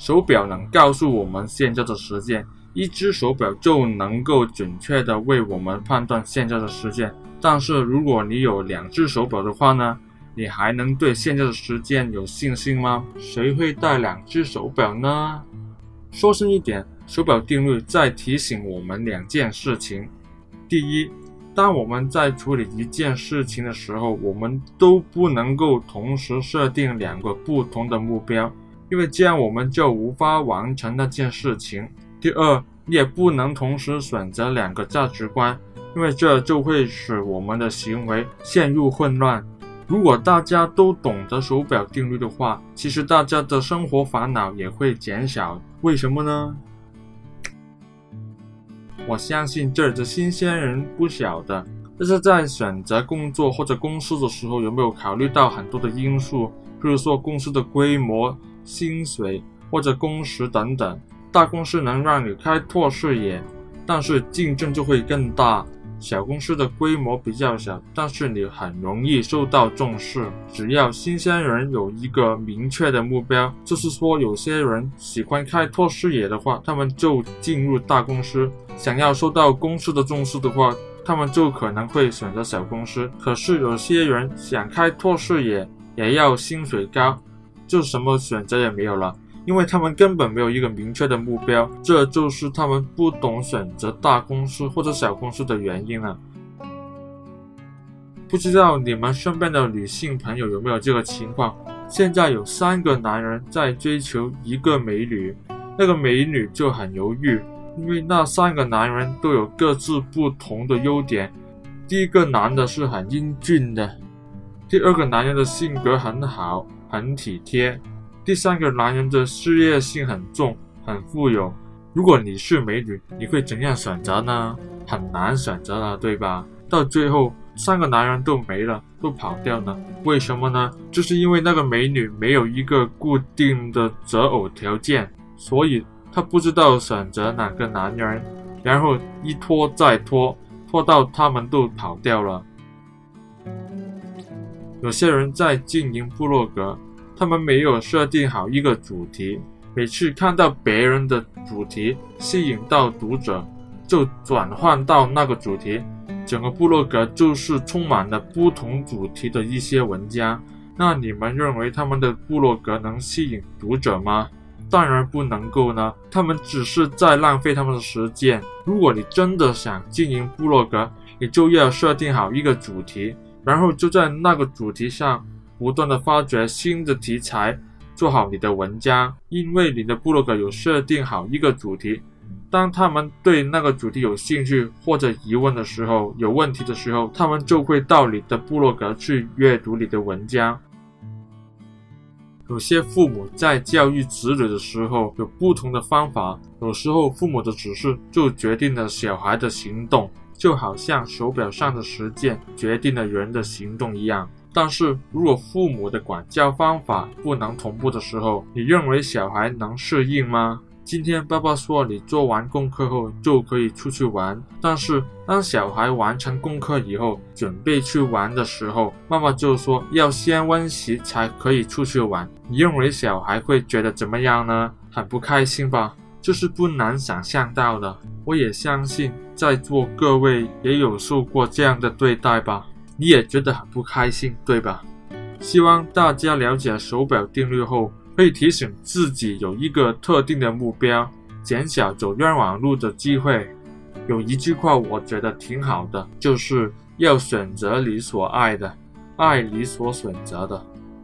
手表能告诉我们现在的时间，一只手表就能够准确地为我们判断现在的时间。但是如果你有两只手表的话呢？你还能对现在的时间有信心吗？谁会戴两只手表呢？说深一点，手表定律在提醒我们两件事情：第一，当我们在处理一件事情的时候，我们都不能够同时设定两个不同的目标。因为这样我们就无法完成那件事情。第二，你也不能同时选择两个价值观，因为这就会使我们的行为陷入混乱。如果大家都懂得手表定律的话，其实大家的生活烦恼也会减少。为什么呢？我相信这儿的新鲜人不晓得，但是在选择工作或者公司的时候，有没有考虑到很多的因素，比如说公司的规模。薪水或者工时等等，大公司能让你开拓视野，但是竞争就会更大。小公司的规模比较小，但是你很容易受到重视。只要新鲜人有一个明确的目标，就是说有些人喜欢开拓视野的话，他们就进入大公司；想要受到公司的重视的话，他们就可能会选择小公司。可是有些人想开拓视野，也要薪水高。就什么选择也没有了，因为他们根本没有一个明确的目标，这就是他们不懂选择大公司或者小公司的原因了。不知道你们身边的女性朋友有没有这个情况？现在有三个男人在追求一个美女，那个美女就很犹豫，因为那三个男人都有各自不同的优点。第一个男的是很英俊的，第二个男人的性格很好。很体贴。第三个男人的事业心很重，很富有。如果你是美女，你会怎样选择呢？很难选择了，对吧？到最后，三个男人都没了，都跑掉了。为什么呢？就是因为那个美女没有一个固定的择偶条件，所以她不知道选择哪个男人，然后一拖再拖，拖到他们都跑掉了。有些人在经营部落格，他们没有设定好一个主题，每次看到别人的主题吸引到读者，就转换到那个主题，整个部落格就是充满了不同主题的一些文章。那你们认为他们的部落格能吸引读者吗？当然不能够呢，他们只是在浪费他们的时间。如果你真的想经营部落格，你就要设定好一个主题。然后就在那个主题上不断的发掘新的题材，做好你的文章。因为你的部落格有设定好一个主题，当他们对那个主题有兴趣或者疑问的时候，有问题的时候，他们就会到你的部落格去阅读你的文章。有些父母在教育子女的时候有不同的方法，有时候父母的指示就决定了小孩的行动。就好像手表上的时间决定了人的行动一样，但是如果父母的管教方法不能同步的时候，你认为小孩能适应吗？今天爸爸说你做完功课后就可以出去玩，但是当小孩完成功课以后准备去玩的时候，妈妈就说要先温习才可以出去玩，你认为小孩会觉得怎么样呢？很不开心吧？这是不难想象到的，我也相信在座各位也有受过这样的对待吧？你也觉得很不开心，对吧？希望大家了解手表定律后，会提醒自己有一个特定的目标，减少走冤枉路的机会。有一句话我觉得挺好的，就是要选择你所爱的，爱你所选择的。